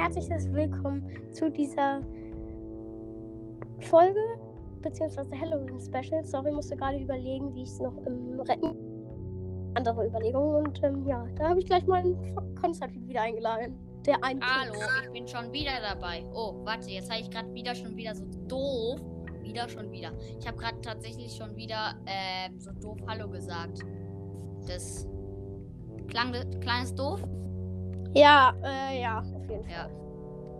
herzliches Willkommen zu dieser Folge, beziehungsweise Halloween-Special. Sorry, musste gerade überlegen, wie ich es noch im Retten. Andere Überlegungen und ähm, ja, da habe ich gleich mal einen Konstantin wieder eingeladen. Der ein Hallo, ich bin schon wieder dabei. Oh, warte, jetzt habe ich gerade wieder schon wieder so doof. Wieder schon wieder. Ich habe gerade tatsächlich schon wieder ähm, so doof Hallo gesagt. Das klang, klang es doof? Ja, äh, ja, auf jeden Fall. Ja.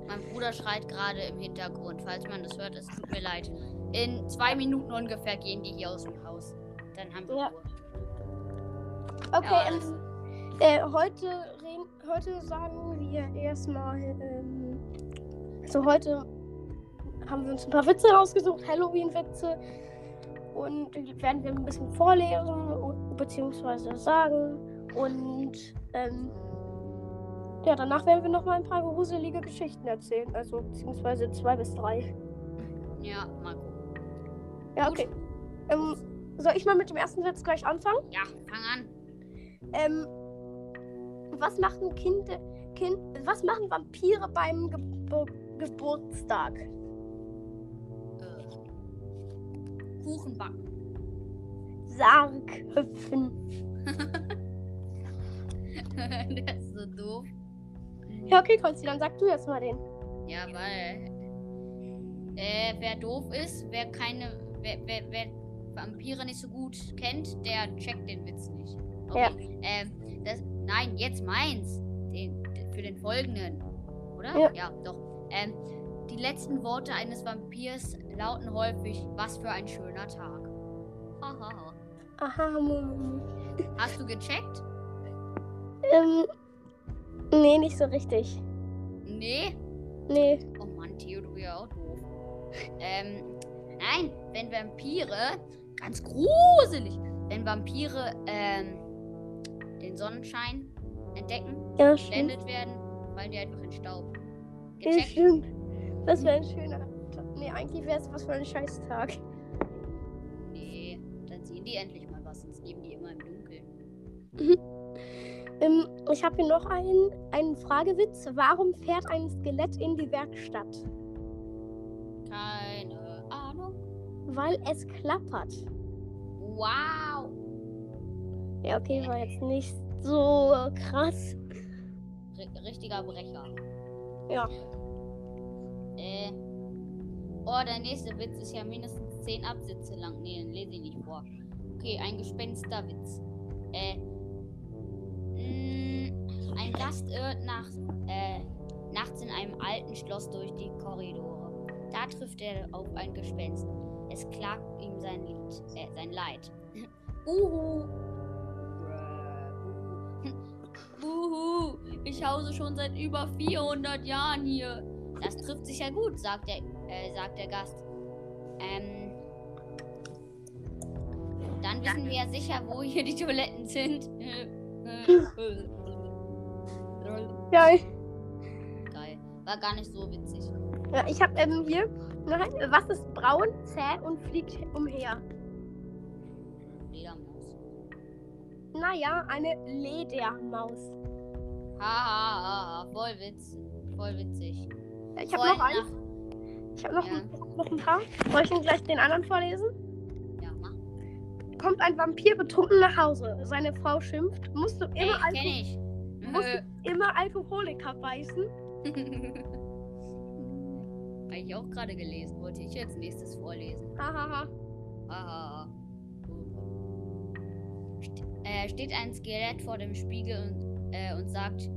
Mein Bruder schreit gerade im Hintergrund. Falls man das hört, es tut mir leid. In zwei Minuten ungefähr gehen die hier aus dem Haus. Dann haben wir Ja. Ruhe. Okay, Ja, ähm, äh, heute, reden, heute sagen wir erstmal, ähm, also heute haben wir uns ein paar Witze rausgesucht, Halloween-Witze. Und die werden wir ein bisschen vorlesen und- beziehungsweise sagen. Und ähm, ja, danach werden wir noch mal ein paar gruselige Geschichten erzählen. Also beziehungsweise zwei bis drei. Ja, mal gucken. Ja, Gut. okay. Ähm, soll ich mal mit dem ersten Witz gleich anfangen? Ja, fang an. Ähm, was machen Kinder, kind, was machen Vampire beim Gebur Geburtstag? Äh, Kuchen backen. Sarg hüpfen. Der ist so doof. Ja, okay, Konsti, dann sag du jetzt mal den. Ja, weil. Äh, wer doof ist, wer keine. Wer, wer, wer Vampire nicht so gut kennt, der checkt den Witz nicht. Okay. Ähm, das, nein, jetzt meins. Den, für den folgenden. Oder? Ja. doch. Ähm, die letzten Worte eines Vampirs lauten häufig, was für ein schöner Tag. Hahaha. Aha, mm, Hast du gecheckt? ähm, nee, nicht so richtig. Nee. Nee. Oh Mann, Theo, du bist ja auch doof. Ähm, nein, wenn Vampire, ganz gruselig, wenn Vampire, ähm, den Sonnenschein entdecken, Ja, geblendet werden, fallen die einfach in Staub. Ja, Gecheckt? stimmt. Das wäre ein schöner Tag. Nee, eigentlich wäre es was für ein Scheißtag. Nee, dann sehen die endlich mal was, sonst leben die immer im Dunkeln. Ähm, ich habe hier noch einen, einen Fragewitz. Warum fährt ein Skelett in die Werkstatt? Keine Ahnung. Weil es klappert. Wow. Ja, okay, war jetzt nicht so krass. R richtiger Brecher. Ja. Äh. Oh, der nächste Witz ist ja mindestens 10 Absätze lang. Nee, den lese ich nicht vor. Okay, ein Gespensterwitz. Äh. Ein Gast irrt nach, äh, nachts in einem alten Schloss durch die Korridore. Da trifft er auf ein Gespenst. Es klagt ihm sein Lied, äh, sein Leid. Uhu. Uhu, ich hause schon seit über 400 Jahren hier. Das trifft sich ja gut, sagt der, äh, sagt der Gast. Ähm, dann wissen wir ja sicher, wo hier die Toiletten sind. Geil. Geil. War gar nicht so witzig. Ja, ich habe ähm, hier. Nein, was ist braun, zäh und fliegt umher? Ledermaus. Naja, eine Ledermaus. Ha, ha, ha, ha. Voll witz. Voll witzig. Ja, Ich habe noch nach- Ich habe noch, Ja. ein- noch ein paar. Soll ich Ihnen gleich den anderen vorlesen? Ja, mach. Kommt ein Vampir betrunken nach Hause. Seine Frau schimpft. Musst du immer, Alko kenn ich. musst immer Alkoholiker beißen? Habe ich auch gerade gelesen. Wollte ich jetzt nächstes vorlesen. Hahaha. Haha. St äh, steht ein Skelett vor dem Spiegel und, äh, und sagt,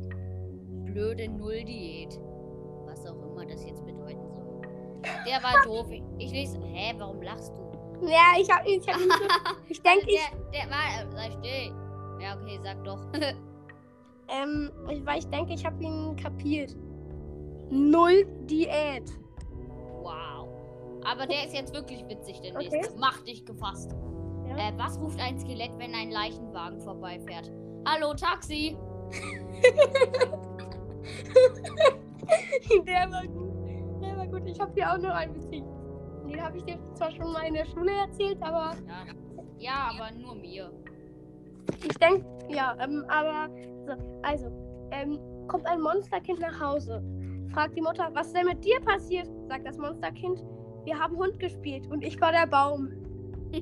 blöde Null-Diät. Was auch immer das jetzt bedeuten soll. Der war doof. Ich, lese. Hä, warum lachst du? Ja, ich habe ich hab ihn Ich denke, ich, Der, der war. Sei still. Ja, okay, sag doch. Ähm, weil ich denke, ich habe ihn kapiert. Null Diät. wow. Aber der ist jetzt wirklich witzig, der Okay. nächste. Mach dich gefasst. Ja. Äh, was ruft ein Skelett, wenn ein Leichenwagen vorbeifährt? Hallo, Taxi! Der war gut. Der war gut. Ich habe hier auch noch einen witzig. Den habe ich dir zwar schon mal in der Schule erzählt, aber Ja, ja aber nur mir. ich denke, ja, ähm, aber so, also, ähm, kommt ein Monsterkind nach Hause. fragt die Mutter, was ist denn mit dir passiert? Sagt das Monsterkind, wir haben Hund gespielt und ich war der Baum.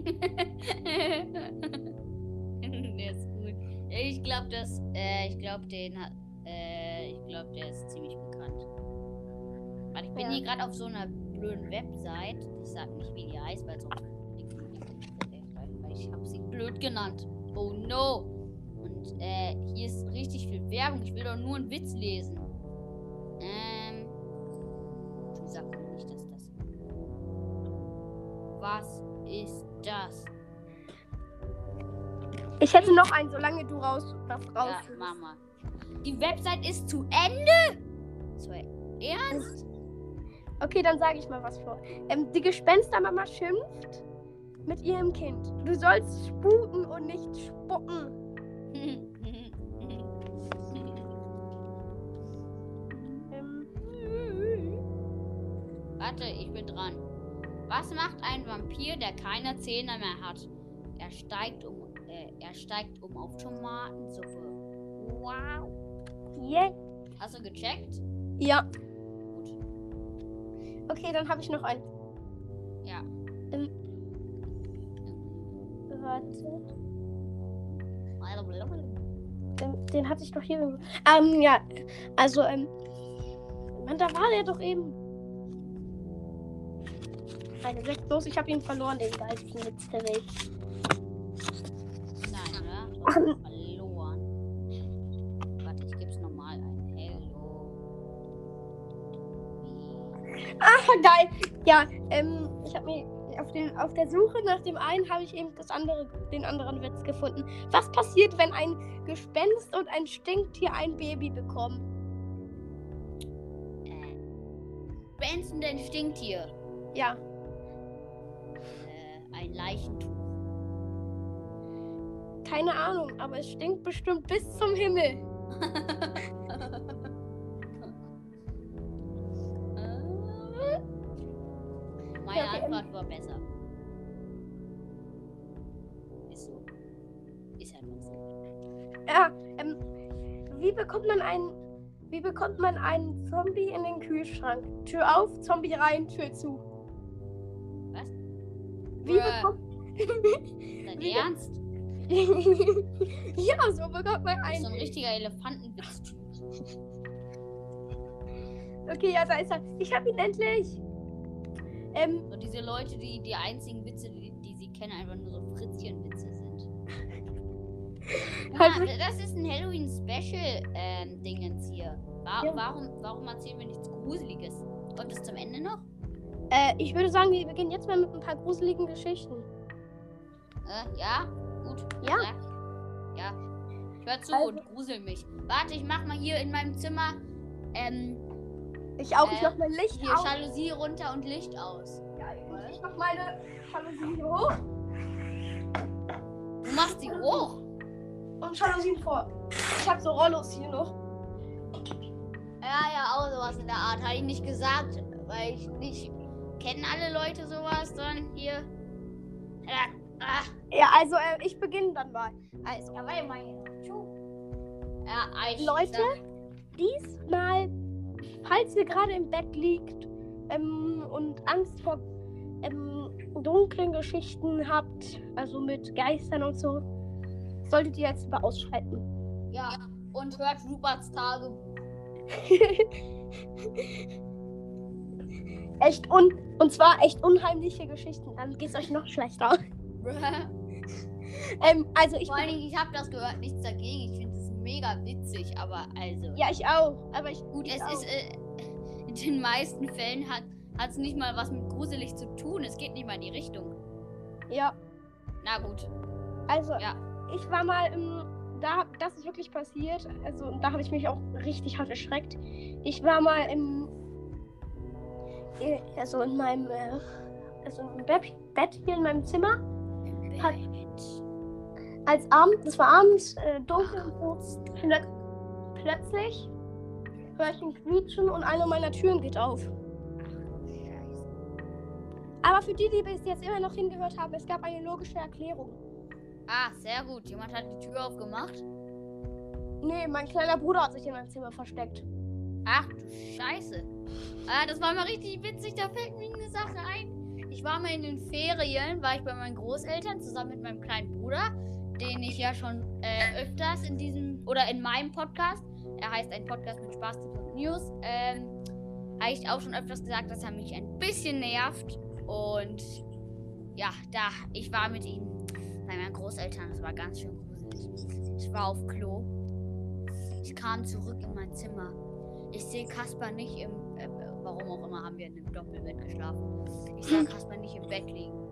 der ist gut. Ich glaube, dass, äh, ich glaube, den hat, äh, ich glaube, der ist ziemlich bekannt. Warte, ich bin Ja. hier gerade auf so einer blöden Website. Ich sag nicht, wie die heißt, weil sonst ich habe sie blöd genannt. Oh no. Äh, hier ist richtig viel Werbung. Ich will doch nur einen Witz lesen. Ähm. Du sag mir nicht, dass das. Was ist das? Ich hätte noch einen, solange du raus, Ja, raus. Mama. Die Website ist zu Ende? So, ernst? Okay, dann sage ich mal was vor. Ähm, die Gespenstermama schimpft mit ihrem Kind. Du sollst sputen und nicht spucken. Warte, ich bin dran. Was macht ein Vampir, der keine Zähne mehr hat? Er steigt um, äh, er steigt um auf Tomatensuppe. Wow. yeah. Hast du gecheckt? Ja, Gut. okay, dann habe ich noch einen. Ja. Ähm, warte. Den, den hatte ich doch hier. Ähm, ja. Also, ähm. Mann, da war der doch eben. Eine Sechs los, ich habe ihn verloren, den geilsten Witz der Welt. Nein, oder? Hast verloren. Warte, ich geb's nochmal ein. Hello. Ah, geil. Ja, ähm, ich habe mir auf, den, auf der Suche nach dem einen habe ich eben das andere, den anderen Witz gefunden. Was passiert, wenn ein Gespenst und ein Stinktier ein Baby bekommen? Äh. Benson, dein Stinktier. Ja, ein Leichentuch. keine Ahnung, aber es stinkt bestimmt bis zum Himmel. Meine Antwort war besser. Ist so. Ist ja trotzdem. Ja, ähm, wie bekommt man einen, wie bekommt man einen Zombie in den Kühlschrank? Tür auf, Zombie rein, Tür zu. Wie bekommt Dein Ernst? ja, so bekommt man einen. so ein richtiger Elefantenwitz. Okay, ja, da ist er. Ich hab ihn endlich. Ähm, So diese Leute, die die einzigen Witze, die, die sie kennen, einfach nur so Fritzchen-Witze sind. Also- Ja, das ist ein Halloween-Special-Dingens hier. Wa Ja. warum, warum erzählen wir nichts Gruseliges? Kommt es zum Ende noch? Äh, ich würde sagen, wir beginnen jetzt mal mit ein paar gruseligen Geschichten. Äh, ja? Gut. Ja. Ja. Ich hör zu Also- und grusel mich. Warte, ich mach mal hier in meinem Zimmer ähm, Ich auch, ich Äh, mach mein Licht hier aus. Jalousie runter und Licht aus. Ja, ich mach meine Jalousien hoch Du machst sie hoch. und Jalousien vor. Ich hab so Rollos hier noch. Ja, ja, auch sowas in der Art. Hatte ich nicht gesagt, weil ich nicht. Kennen alle Leute sowas, sondern hier. Ja, ah, Ja, also äh, ich beginne dann mal. Also, ja, warte mal. Ja, ich Leute, diesmal, falls ihr gerade im Bett liegt ähm, und Angst vor ähm, dunklen Geschichten habt, also mit Geistern und so, solltet ihr jetzt mal ausschalten. Ja, und hört Ruperts Tagebuch. echt un und zwar echt unheimliche Geschichten. Dann geht's euch noch schlechter. Vor Ähm, also ich allen Dingen, ich habe das gehört, nichts dagegen. Ich finde es mega witzig, aber also. ja ich auch, aber ich Gut, ich es auch. ist. Äh, in den meisten Fällen hat es nicht mal was mit gruselig zu tun. Es geht nicht mal in die Richtung. ja Na gut. also Ja. ich war mal im da das ist wirklich passiert. Also da habe ich mich auch richtig hart erschreckt. Ich war mal im also in meinem äh, also im Bett, Bett hier in meinem Zimmer Hat- als Abend das war abends äh, dunkel und so plö plötzlich höre ich ein Quietschen und eine meiner Türen geht auf. Aber für die, die bis jetzt immer noch hingehört haben, es gab eine logische Erklärung. Ah, sehr gut. Jemand hat die Tür aufgemacht. Nee, mein kleiner Bruder hat sich in meinem Zimmer versteckt. Ach du Scheiße. Ah, das war mal richtig witzig. Da fällt mir eine Sache ein. Ich war mal in den Ferien, war ich bei meinen Großeltern zusammen mit meinem kleinen Bruder, den ich ja schon äh, öfters in diesem oder in meinem Podcast, er heißt ein Podcast mit Spaß und News, ähm, habe ich auch schon öfters gesagt, dass er mich ein bisschen nervt. Und ja, da, ich war mit ihm bei meinen Großeltern. Das war ganz schön gruselig. Ich war auf Klo. Ich kam zurück in mein Zimmer. Ich sehe Kasper nicht im. Äh, warum auch immer haben wir in einem Doppelbett geschlafen. Ich sah Kasper nicht im Bett liegen.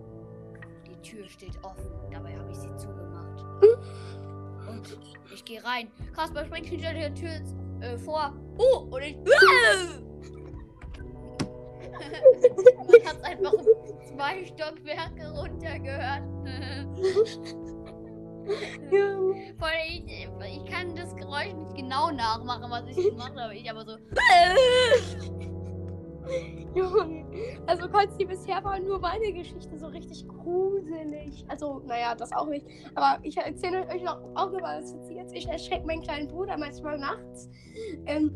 Die Tür steht offen. Dabei habe ich sie zugemacht. Und ich gehe rein. Kasper springt hinter der Tür äh, vor. Oh, und ich. Man hat einfach zwei Stockwerke runtergehört. Voll, ich, ich kann das Geräusch nicht genau nachmachen, was ich gemacht habe. Ich aber so. Junge. Also Konsti, bisher war nur meine Geschichte so richtig gruselig. Also, naja, das auch nicht. Aber ich erzähle euch noch auch noch was jetzt. Ich erschrecke meinen kleinen Bruder manchmal nachts. Ähm,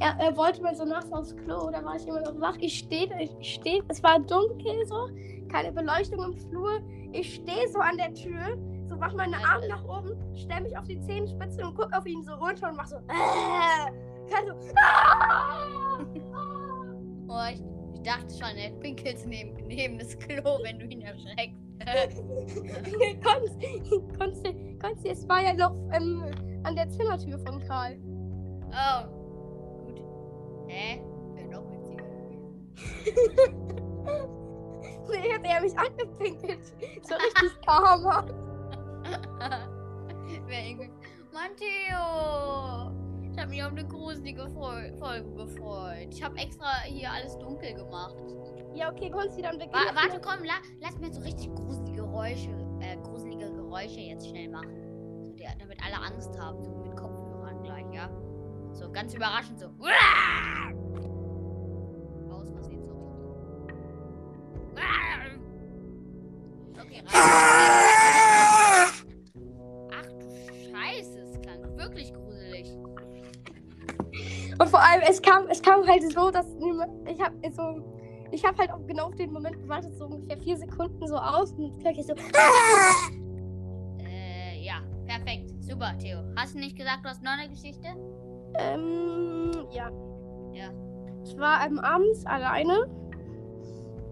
er, er, wollte mal so nachts aufs Klo, da war ich immer noch wach. Ich stehe, ich stehe, es war dunkel so, keine Beleuchtung im Flur. Ich stehe so an der Tür, mach meine Arme nach oben, stelle mich auf die Zehenspitze und gucke auf ihn so runter und mach so, äh, so, ah, Oh, ich, ich, dachte schon, er pinkelt neben, neben das Klo, wenn du ihn erschreckst. Konsti, Konsti, es war ja noch ähm, an der Zimmertür von Karl. Oh, Hä? Wäre noch witziger nee, hat er mich angepinkelt. So richtig Karma. Wäre irgendwie. Matteo! Ich habe mich auf eine gruselige Folge gefreut. Ich habe extra hier alles dunkel gemacht. Ja, okay, kannst du dann beginnen? Wa warte, komm, la lass mir so richtig gruselige Geräusche, äh, gruselige Geräusche jetzt schnell machen. So, die, damit alle Angst haben, so mit Kopfhörern gleich, ja? So ganz überraschend so. Aus Versehen, sorry. Okay, Ach vor allem, es kam, es kam halt so, dass ich habe so, ich habe halt auch genau auf den Moment gewartet, so ungefähr vier Sekunden so aus und gleich so. Äh, ja, perfekt, super, Theo. Hast du nicht gesagt, du hast noch eine Geschichte? Ähm, ja. Ja. Ich war ähm, abends alleine.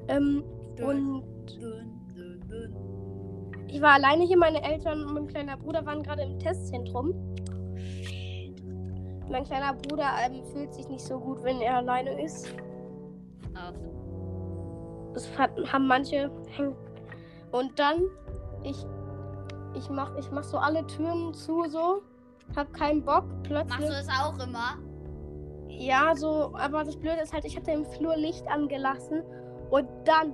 Ähm, dun, und dun, dun, ich war alleine hier. Meine Eltern und mein kleiner Bruder waren gerade im Testzentrum. Mein kleiner Bruder ähm, fühlt sich nicht so gut, wenn er alleine ist. Ach Das hat, haben manche. Und dann, ich, ich mach, ich mach so alle Türen zu, so hab keinen Bock. Plötzlich. Machst du das auch immer? Ja, so, aber das Blöde ist halt, ich hatte im Flur Licht angelassen und dann.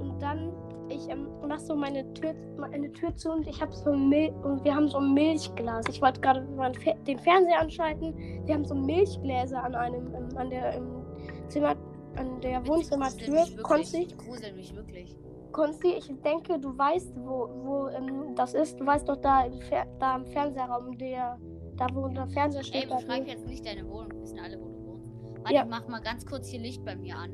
Und dann, ich ähm, mach so meine Tür, meine Tür zu und ich habe so Mil und wir haben so ein Milchglas. Ich wollte gerade den Fernseher anschalten. Wir haben so Milchgläser an einem, ähm, an der im Zimmer, an der Wohnzimmertür. Konnte ich. grusel mich wirklich. Konsti, ich denke, du weißt, wo, wo ähm, das ist. Du weißt doch da im, Fer da im Fernsehraum, der, da wo der Fernseher steht. Ey, beschreib jetzt nicht deine Wohnung. Wir wissen alle, wo du wohnst. Warte, ja. mach mal ganz kurz hier Licht bei mir an.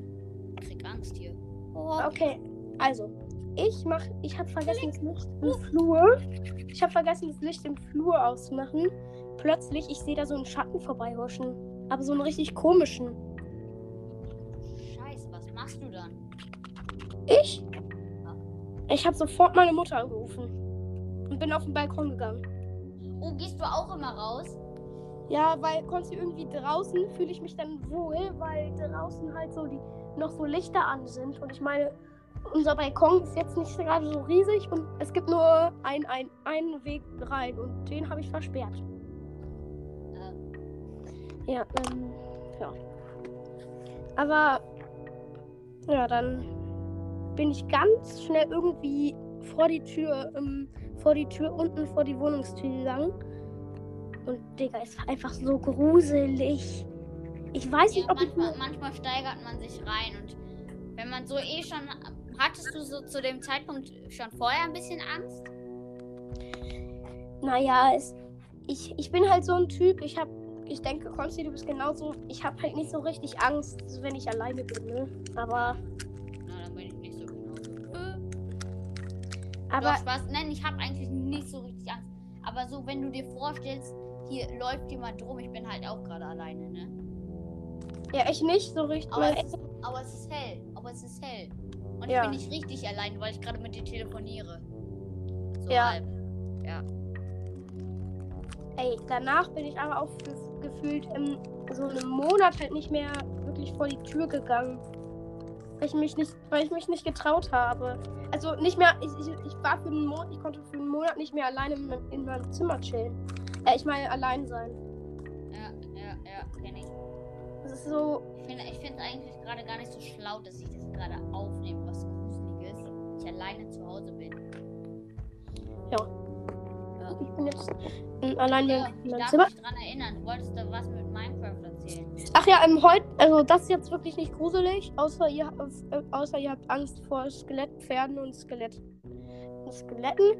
Ich krieg Angst hier. Oh. Okay, also, ich mach, ich habe vergessen, das Licht im Flur. Ich habe vergessen, das Licht im Flur auszumachen. Plötzlich, ich sehe da so einen Schatten vorbeihuschen. Aber so einen richtig komischen. Scheiße, was machst du dann? Ich? Ich habe sofort meine Mutter angerufen und bin auf den Balkon gegangen. Oh, gehst du auch immer raus? Ja, weil du irgendwie draußen fühle ich mich dann wohl, weil draußen halt so die noch so Lichter an sind und ich meine, unser Balkon ist jetzt nicht gerade so riesig und es gibt nur ein, ein, einen Weg rein und den habe ich versperrt. Äh. Ja, ähm, ja. Aber ja, dann bin ich ganz schnell irgendwie vor die Tür, ähm, vor die Tür unten vor die Wohnungstür gegangen. Und Digga, es war einfach so gruselig. Ich weiß ja, nicht, ob manchmal, ich. Manchmal steigert man sich rein und wenn man so eh schon. Hattest du so zu dem Zeitpunkt schon vorher ein bisschen Angst? Naja, es, ich, ich bin halt so ein Typ, ich habe ich denke, Konsti, du bist genauso. Ich habe halt nicht so richtig Angst, wenn ich alleine bin, ne? Aber. Na, dann bin ich nicht so genau. Aber. Doch, Spaß. Nein, ich habe eigentlich nicht so richtig Angst. Aber so, wenn du dir vorstellst, hier läuft jemand rum, ich bin halt auch gerade alleine, ne? Ja, ich nicht so richtig. Aber es, aber es ist hell. Aber es ist hell. Und Ja. ich bin nicht richtig allein, weil ich gerade mit dir telefoniere. So Ja. halb. Ja. Ey, danach bin ich aber auch gef- gefühlt in so einem Monat halt nicht mehr wirklich vor die Tür gegangen. Weil ich mich nicht, weil ich mich nicht getraut habe. Also nicht mehr, ich, ich, ich war für einen Monat, ich konnte für einen Monat nicht mehr alleine in, meinem- in meinem Zimmer chillen. Äh, ich meine allein sein. Ja, ja, ja, kenn ich. Das ist so, Ich finde ich finde eigentlich gerade gar nicht so schlau, dass ich das gerade aufnehme. Ich alleine zu Hause bin. Ja. Ja. ich bin jetzt ähm, allein Ja, in ich meinem Zimmer. mich dran erinnern. Du wolltest da was mit Minecraft erzählen. Ach ja, ähm, heute, also das ist jetzt wirklich nicht gruselig, außer ihr, äh, außer ihr habt Angst vor Skelettpferden und Skelett, Skeletten.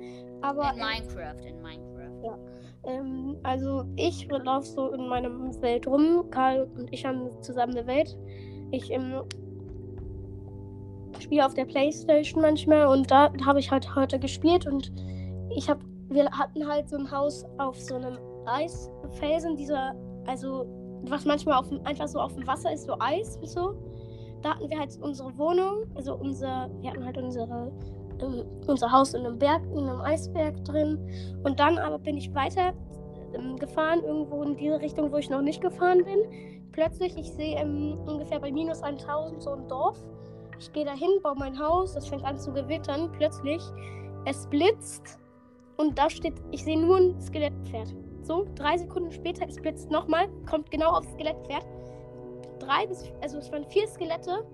Aber In Minecraft, in Minecraft. ähm, also ich laufe so in meinem Welt rum. Karl und ich haben zusammen eine Welt. Ich ähm, spiele auf der Playstation manchmal und da habe ich halt heute gespielt und ich habe, wir hatten halt so ein Haus auf so einem Eisfelsen, dieser, also was manchmal auf einfach so auf dem Wasser ist, so Eis und so. Da hatten wir halt unsere Wohnung, also unser, wir hatten halt unsere, ähm, unser Haus in einem Berg, in einem Eisberg drin. Und dann aber bin ich weiter ähm, gefahren, irgendwo in diese Richtung, wo ich noch nicht gefahren bin. Plötzlich, ich sehe ähm, ungefähr bei minus 1000 so ein Dorf. Ich gehe dahin, baue mein Haus, es fängt an zu gewittern. Plötzlich, es blitzt und da steht, ich sehe nur ein Skelettpferd. So, drei Sekunden später, es blitzt nochmal, kommt genau aufs Skelettpferd. Drei bis, also es waren vier Skelette,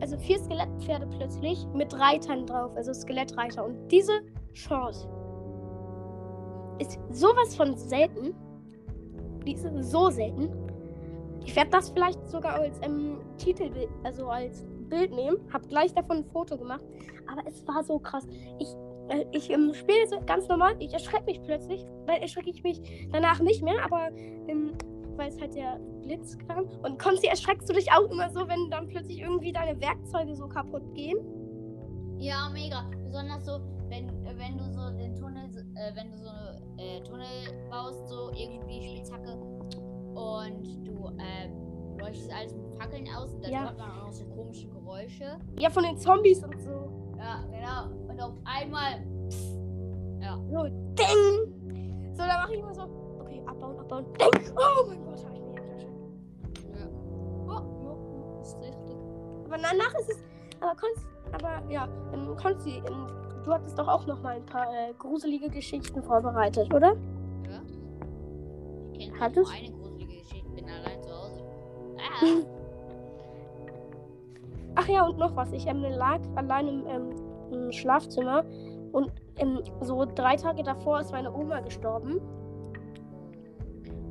also vier Skelettpferde plötzlich mit Reitern drauf, also Skelettreiter. Und diese Chance ist sowas von selten. Die ist so selten. Ich werde das vielleicht sogar als ähm, Titelbild, also als Bild nehmen. Hab gleich davon ein Foto gemacht. Aber es war so krass. Ich, äh, ich ähm, spiele so ganz normal. Ich erschrecke mich plötzlich. Weil erschrecke ich mich danach nicht mehr. Aber ähm, weil es halt der Blitz kam. Und Konzi, erschreckst du dich auch immer so, wenn dann plötzlich irgendwie deine Werkzeuge so kaputt gehen? Ja, mega. Besonders so, wenn, äh, wenn du so den Tunnel, äh, wenn du so äh, Tunnel baust, so irgendwie Spitzhacke leuchtest alles mit Fackeln aus und dann Ja. hört man auch noch so komische Geräusche. Ja, von den Zombies und so. Ja, genau. Und auf einmal. Ja. So, ding! So, da mache ich immer so, okay, abbauen, abbauen, ding! Oh mein Gott, habe ich mir jetzt ja. Oh, ja, ist richtig. Aber danach ist es, aber Konzi, aber ja, ähm, Konzi, ähm, du hattest doch auch noch mal ein paar äh, gruselige Geschichten vorbereitet, oder? Ja. Ich kenne nur eine Ach ja, und noch was. Ich ähm, lag allein im, ähm, im Schlafzimmer und ähm, so drei Tage davor ist meine Oma gestorben.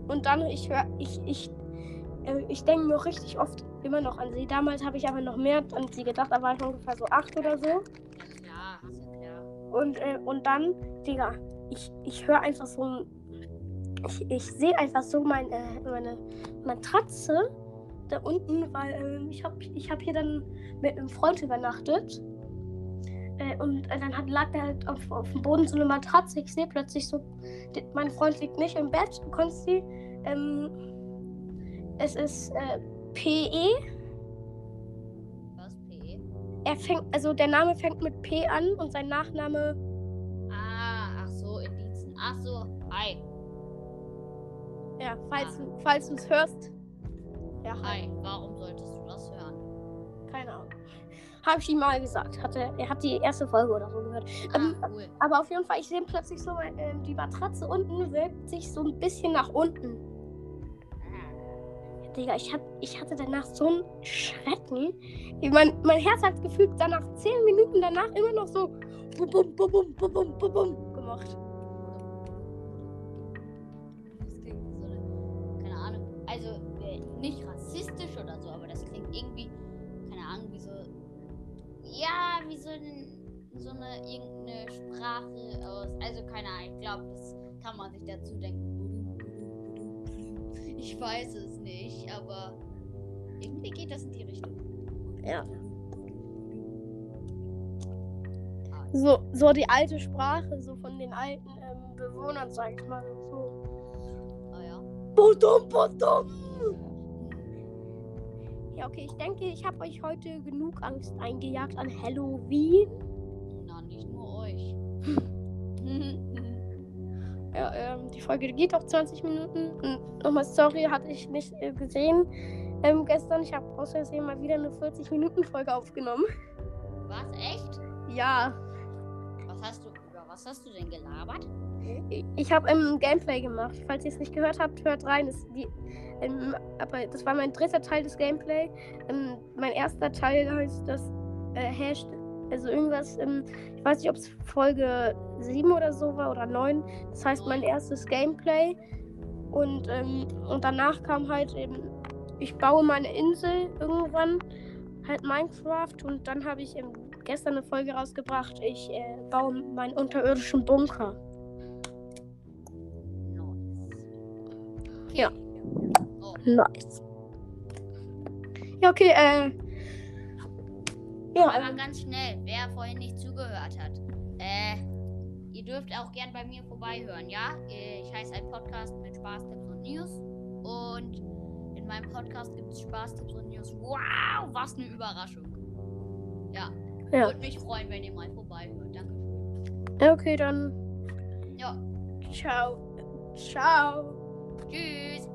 Und dann, ich höre, ich, ich, äh, ich denke mir auch richtig oft immer noch an sie. Damals habe ich aber noch mehr an sie gedacht, da war ich ungefähr so acht oder so. Ja, ja. Und, äh, und dann, Digga, ich, ich höre einfach so. Ich, ich sehe einfach so mein, äh, meine Matratze da unten, weil ähm, ich habe ich hab hier dann mit einem Freund übernachtet. Äh, und äh, dann hat, lag da halt auf, auf dem Boden so eine Matratze. Ich sehe plötzlich so, die, mein Freund liegt nicht im Bett, du kannst sie. Ähm, es ist äh, PE. Was, PE? Er fängt, also der Name fängt mit P an und sein Nachname Ah, ach so, Indizen. Ach so, hi. Ja, falls, du falls du es hörst. Ja, Hi, warum solltest du das hören? keine Ahnung. Habe ich ihm mal gesagt. Hatte, er hat die erste Folge oder so gehört. Ähm, Ah, cool. aber auf jeden Fall, ich sehe plötzlich so, äh, die Matratze unten wölbt sich so ein bisschen nach unten. Ah. Digga, ich, hab, ich hatte danach so einen Schrecken. Mein, mein Herz hat gefühlt danach zehn Minuten danach immer noch so bum, bum, bum, bum, bum, bum, bum, bum gemacht. Das klingt wie so eine, keine Ahnung, also nicht rassistisch oder so, aber das klingt irgendwie, keine Ahnung, wie so, ja, wie so, ein, so eine irgendeine Sprache aus, also keine Ahnung, ich glaube, das kann man sich dazu denken. Ich weiß es nicht, aber irgendwie geht das in die Richtung. Ja. So, so die alte Sprache, so von den alten ähm, Bewohnern, sag ich mal. So. Ah ja. Budum, budum. Ja, okay, ich denke, ich habe euch heute genug Angst eingejagt an Halloween. Na, nicht nur euch. Ja, ähm, die Folge geht auch 20 Minuten. Und nochmal sorry, hatte ich nicht äh, gesehen ähm, gestern. Ich habe aus Versehen mal wieder eine 40-Minuten-Folge aufgenommen. Was? Echt? Ja, was hast du denn gelabert? ich, habe ähm, Gameplay gemacht. Falls ihr es nicht gehört habt, hört rein. Das, die, ähm, aber das war mein dritter Teil des Gameplay. Ähm, mein erster Teil heißt das äh, Hasht, also irgendwas, ähm, ich weiß nicht, ob es Folge 7 oder so war oder 9. Das heißt mein erstes Gameplay. Und, ähm, und danach kam halt eben, ich baue meine Insel irgendwann, halt Minecraft. Und dann habe ich ähm, gestern eine Folge rausgebracht, ich äh, baue meinen unterirdischen Bunker. Ja. Nice. Ja, okay, äh. Ja, aber ganz schnell, wer vorhin nicht zugehört hat. Äh, ihr dürft auch gern bei mir vorbeihören, ja? Äh, Ich heiße ein Podcast mit Spaß, Tipps und News. Und in meinem Podcast gibt es Spaß, Tipps und News. Wow, was eine Überraschung. Ja, ja. würde mich freuen, wenn ihr mal vorbeihört. Dankeschön. Ja, okay, dann. Ja, Ciao. Ciao. tschüss.